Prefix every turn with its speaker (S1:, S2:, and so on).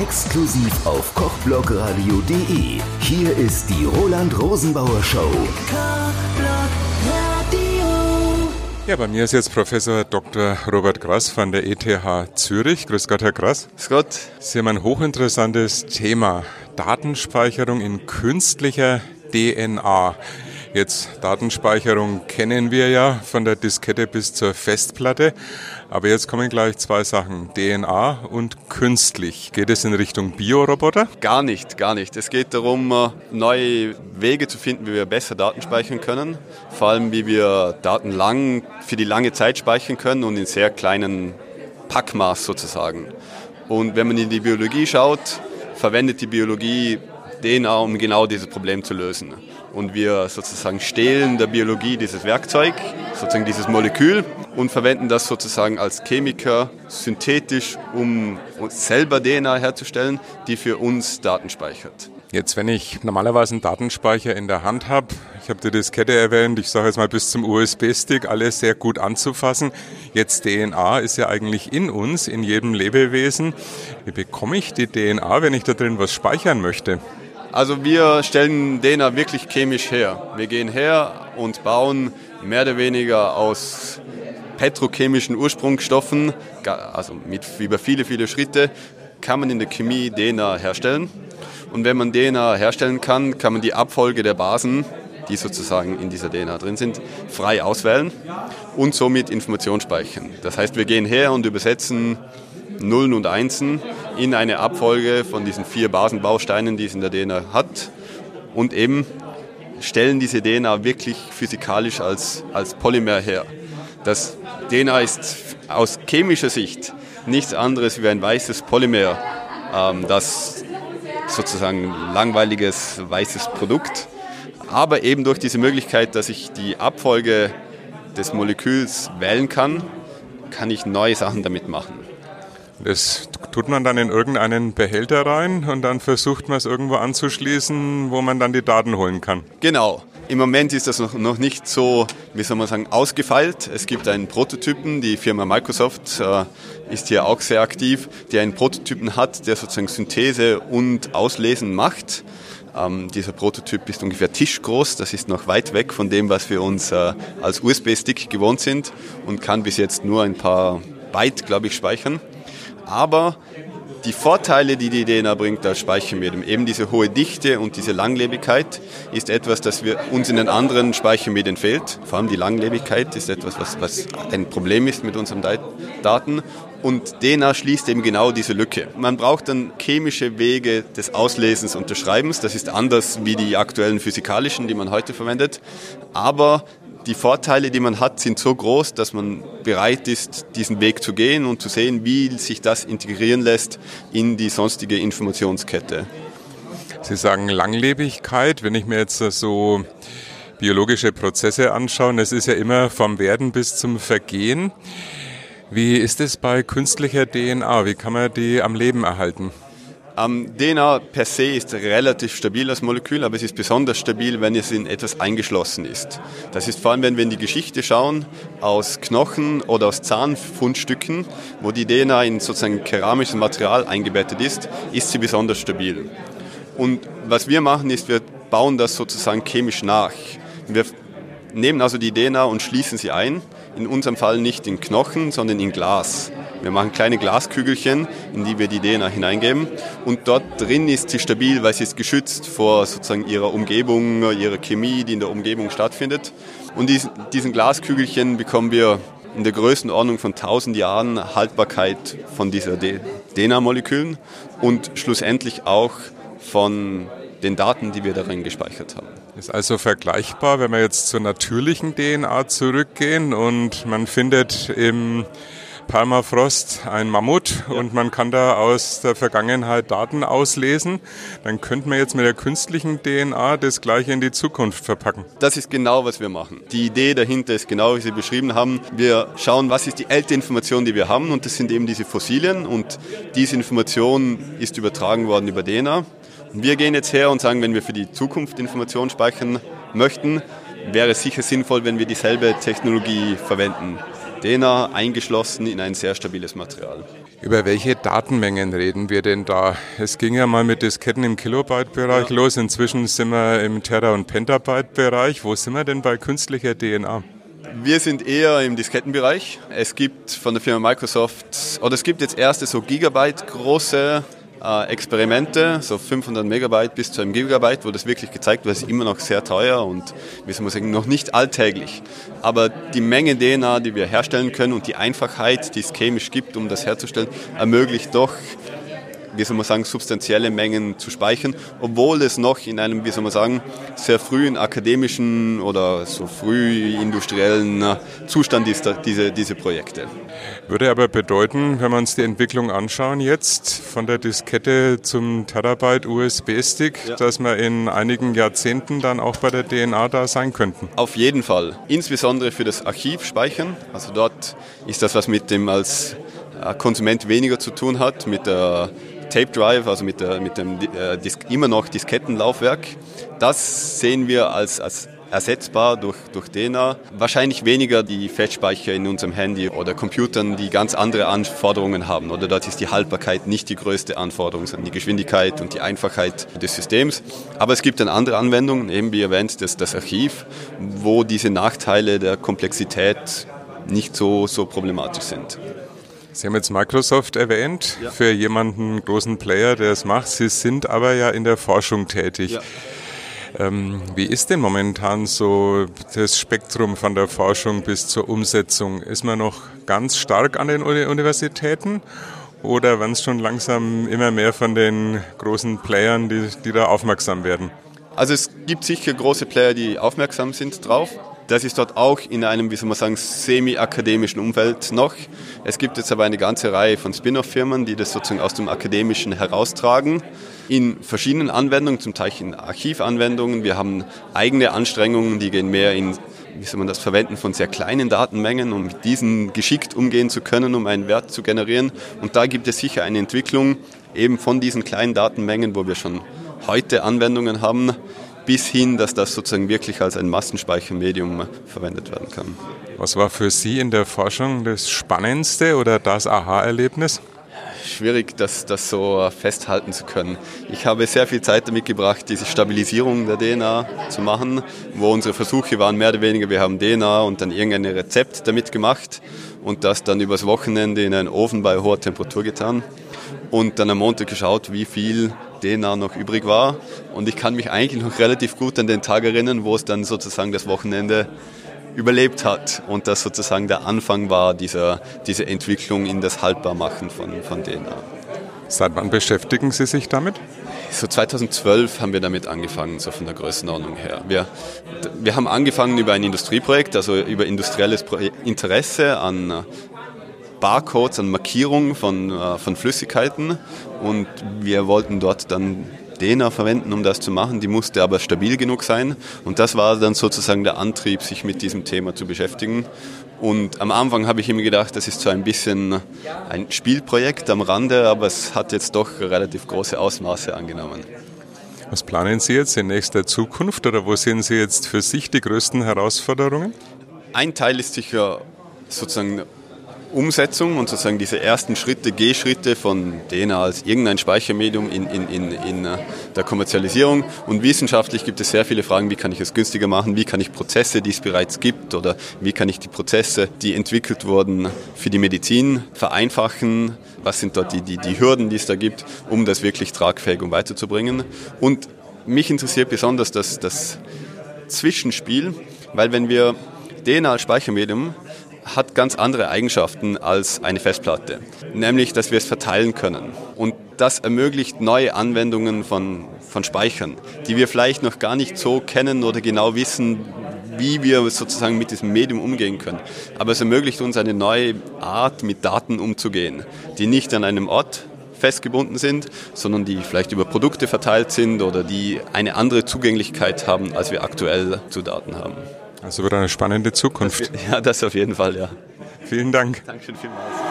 S1: Exklusiv auf kochblogradio.de. Hier ist die Roland Rosenbauer Show.
S2: Ja, bei mir ist jetzt Professor Dr. Robert Grass von der ETH Zürich. Grüß Gott, Herr Grass.
S3: Grüß Gott.
S2: Sie haben ein hochinteressantes Thema. Datenspeicherung in künstlicher DNA. Jetzt Datenspeicherung kennen wir ja von der Diskette bis zur Festplatte. Aber jetzt kommen gleich zwei Sachen. DNA und künstlich. Geht es in Richtung Bioroboter?
S3: Gar nicht, gar nicht. Es geht darum, äh, neue Wege zu finden, wie wir besser Daten speichern können. Vor allem, wie wir Daten lang, für die lange Zeit speichern können und in sehr kleinen Packmaß sozusagen. Und wenn man in die Biologie schaut, verwendet die Biologie DNA, um genau dieses Problem zu lösen und wir sozusagen stehlen der Biologie dieses Werkzeug, sozusagen dieses Molekül und verwenden das sozusagen als Chemiker synthetisch, um selber DNA herzustellen, die für uns Daten speichert.
S2: Jetzt, wenn ich normalerweise einen Datenspeicher in der Hand habe, ich habe die Diskette erwähnt, ich sage jetzt mal bis zum USB-Stick, alles sehr gut anzufassen. Jetzt DNA ist ja eigentlich in uns, in jedem Lebewesen. Wie bekomme ich die DNA, wenn ich da drin was speichern möchte?
S3: Also wir stellen DNA wirklich chemisch her. Wir gehen her und bauen mehr oder weniger aus petrochemischen Ursprungsstoffen, also mit über viele, viele Schritte, kann man in der Chemie DNA herstellen. Und wenn man DNA herstellen kann, kann man die Abfolge der Basen, die sozusagen in dieser DNA drin sind, frei auswählen und somit Information speichern. Das heißt, wir gehen her und übersetzen Nullen und Einsen in eine Abfolge von diesen vier Basenbausteinen, die es in der DNA hat und eben stellen diese DNA wirklich physikalisch als, als Polymer her. Das DNA ist aus chemischer Sicht nichts anderes wie ein weißes Polymer, ähm, das sozusagen langweiliges weißes Produkt, aber eben durch diese Möglichkeit, dass ich die Abfolge des Moleküls wählen kann, kann ich neue Sachen damit machen.
S2: Das tut man dann in irgendeinen Behälter rein und dann versucht man es irgendwo anzuschließen, wo man dann die Daten holen kann.
S3: Genau. Im Moment ist das noch, nicht so, wie soll man sagen, ausgefeilt. Es gibt einen Prototypen, die Firma Microsoft äh, ist hier auch sehr aktiv, die einen Prototypen hat, der sozusagen Synthese und Auslesen macht. Ähm, dieser Prototyp ist ungefähr tischgroß, das ist noch weit weg von dem, was wir uns äh, als USB-Stick gewohnt sind und kann bis jetzt nur ein paar Byte, glaube ich, speichern. Aber die Vorteile, die die DNA bringt als Speichermedium, eben diese hohe Dichte und diese Langlebigkeit, ist etwas, das wir uns in den anderen Speichermedien fehlt. Vor allem die Langlebigkeit ist etwas, was, was ein Problem ist mit unseren Daten. Und DNA schließt eben genau diese Lücke. Man braucht dann chemische Wege des Auslesens und des Schreibens. Das ist anders wie die aktuellen physikalischen, die man heute verwendet. Aber die Vorteile, die man hat, sind so groß, dass man bereit ist, diesen Weg zu gehen und zu sehen, wie sich das integrieren lässt in die sonstige Informationskette.
S2: Sie sagen Langlebigkeit. Wenn ich mir jetzt so biologische Prozesse anschaue, es ist ja immer vom Werden bis zum Vergehen. Wie ist es bei künstlicher DNA? Wie kann man die am Leben erhalten?
S3: Ähm, DNA per se ist relativ stabil als Molekül, aber es ist besonders stabil, wenn es in etwas eingeschlossen ist. Das ist vor allem, wenn wir in die Geschichte schauen, aus Knochen oder aus Zahnfundstücken, wo die DNA in sozusagen keramisches Material eingebettet ist, ist sie besonders stabil. Und was wir machen, ist, wir bauen das sozusagen chemisch nach. Wir nehmen also die DNA und schließen sie ein, in unserem Fall nicht in Knochen, sondern in Glas. Wir machen kleine Glaskügelchen, in die wir die DNA hineingeben. Und dort drin ist sie stabil, weil sie ist geschützt vor sozusagen ihrer Umgebung, ihrer Chemie, die in der Umgebung stattfindet. Und diesen Glaskügelchen bekommen wir in der Größenordnung von 1000 Jahren Haltbarkeit von dieser DNA-Molekülen und schlussendlich auch von den Daten, die wir darin gespeichert haben.
S2: Ist also vergleichbar, wenn wir jetzt zur natürlichen DNA zurückgehen und man findet im Permafrost ein Mammut ja. und man kann da aus der Vergangenheit Daten auslesen, dann könnte man jetzt mit der künstlichen DNA das gleiche in die Zukunft verpacken.
S3: Das ist genau, was wir machen. Die Idee dahinter ist genau, wie Sie beschrieben haben. Wir schauen, was ist die älteste Information, die wir haben und das sind eben diese Fossilien und diese Information ist übertragen worden über DNA. Und wir gehen jetzt her und sagen, wenn wir für die Zukunft Informationen speichern möchten, wäre es sicher sinnvoll, wenn wir dieselbe Technologie verwenden DNA eingeschlossen in ein sehr stabiles Material.
S2: Über welche Datenmengen reden wir denn da? Es ging ja mal mit Disketten im Kilobyte-Bereich ja. los. Inzwischen sind wir im Tera- und Pentabyte-Bereich. Wo sind wir denn bei künstlicher DNA?
S3: Wir sind eher im Diskettenbereich. Es gibt von der Firma Microsoft, oder es gibt jetzt erste so Gigabyte große äh, Experimente, so 500 Megabyte bis zu einem Gigabyte, wo das wirklich gezeigt wird, ist immer noch sehr teuer und wie soll man sagen, noch nicht alltäglich. Aber die Menge DNA, die wir herstellen können und die Einfachheit, die es chemisch gibt, um das herzustellen, ermöglicht doch wie soll man sagen, substanzielle Mengen zu speichern, obwohl es noch in einem, wie soll man sagen, sehr frühen akademischen oder so früh industriellen Zustand ist, diese, diese Projekte.
S2: Würde aber bedeuten, wenn wir uns die Entwicklung anschauen jetzt von der Diskette zum Terabyte USB-Stick, ja. dass wir in einigen Jahrzehnten dann auch bei der DNA da sein könnten.
S3: Auf jeden Fall. Insbesondere für das Archivspeichern. Also dort ist das, was mit dem als äh, Konsument weniger zu tun hat, mit der Tape Drive, also mit, der, mit dem äh, immer noch Diskettenlaufwerk. Das sehen wir als, als ersetzbar durch, durch DNA. Wahrscheinlich weniger die Festspeicher in unserem Handy oder Computern, die ganz andere Anforderungen haben. Oder dort ist die Haltbarkeit nicht die größte Anforderung, sondern die Geschwindigkeit und die Einfachheit des Systems. Aber es gibt dann andere Anwendungen, eben wie erwähnt das, das Archiv, wo diese Nachteile der Komplexität nicht so, so problematisch sind.
S2: Sie haben jetzt Microsoft erwähnt, ja. für jemanden großen Player, der es macht. Sie sind aber ja in der Forschung tätig. Ja. Ähm, wie ist denn momentan so das Spektrum von der Forschung bis zur Umsetzung? Ist man noch ganz stark an den Universitäten oder werden es schon langsam immer mehr von den großen Playern, die, die da aufmerksam werden?
S3: Also es gibt sicher große Player, die aufmerksam sind drauf. Das ist dort auch in einem, wie soll man sagen, semi-akademischen Umfeld noch. Es gibt jetzt aber eine ganze Reihe von Spin-off-Firmen, die das sozusagen aus dem Akademischen heraustragen. In verschiedenen Anwendungen, zum Teil in Archivanwendungen. Wir haben eigene Anstrengungen, die gehen mehr in wie soll man das verwenden von sehr kleinen Datenmengen, um mit diesen geschickt umgehen zu können, um einen Wert zu generieren. Und da gibt es sicher eine Entwicklung eben von diesen kleinen Datenmengen, wo wir schon heute Anwendungen haben, bis hin, dass das sozusagen wirklich als ein Massenspeichermedium verwendet werden kann.
S2: Was war für Sie in der Forschung das Spannendste oder das Aha-Erlebnis?
S3: Schwierig, das, das so festhalten zu können. Ich habe sehr viel Zeit damit gebracht, diese Stabilisierung der DNA zu machen, wo unsere Versuche waren mehr oder weniger, wir haben DNA und dann irgendein Rezept damit gemacht und das dann übers Wochenende in einen Ofen bei hoher Temperatur getan und dann am Montag geschaut, wie viel DNA noch übrig war. Und ich kann mich eigentlich noch relativ gut an den Tag erinnern, wo es dann sozusagen das Wochenende überlebt hat und das sozusagen der Anfang war dieser, dieser Entwicklung in das Haltbarmachen von, von DNA.
S2: Seit wann beschäftigen Sie sich damit?
S3: So 2012 haben wir damit angefangen, so von der Größenordnung her. Wir, wir haben angefangen über ein Industrieprojekt, also über industrielles Interesse an Barcodes, an Markierungen von, äh, von Flüssigkeiten und wir wollten dort dann DNA verwenden, um das zu machen. Die musste aber stabil genug sein und das war dann sozusagen der Antrieb, sich mit diesem Thema zu beschäftigen. Und am Anfang habe ich immer gedacht, das ist so ein bisschen ein Spielprojekt am Rande, aber es hat jetzt doch relativ große Ausmaße angenommen.
S2: Was planen Sie jetzt in nächster Zukunft oder wo sehen Sie jetzt für sich die größten Herausforderungen?
S3: Ein Teil ist sicher sozusagen Umsetzung und sozusagen diese ersten Schritte, Gehschritte von DNA als irgendein Speichermedium in, in, in, in äh, der Kommerzialisierung. Und wissenschaftlich gibt es sehr viele Fragen, wie kann ich es günstiger machen, wie kann ich Prozesse, die es bereits gibt, oder wie kann ich die Prozesse, die entwickelt wurden, für die Medizin vereinfachen, was sind dort die, die, die Hürden, die es da gibt, um das wirklich tragfähig und weiterzubringen. Und mich interessiert besonders das, das Zwischenspiel, weil wenn wir DNA als Speichermedium hat ganz andere Eigenschaften als eine Festplatte, nämlich dass wir es verteilen können. Und das ermöglicht neue Anwendungen von, von Speichern, die wir vielleicht noch gar nicht so kennen oder genau wissen, wie wir sozusagen mit diesem Medium umgehen können. Aber es ermöglicht uns eine neue Art, mit Daten umzugehen, die nicht an einem Ort festgebunden sind, sondern die vielleicht über Produkte verteilt sind oder die eine andere Zugänglichkeit haben, als wir aktuell zu Daten haben.
S2: Also wird eine spannende Zukunft.
S3: Das, ja, das auf jeden Fall, ja.
S2: Vielen Dank.
S3: Dankeschön vielmals.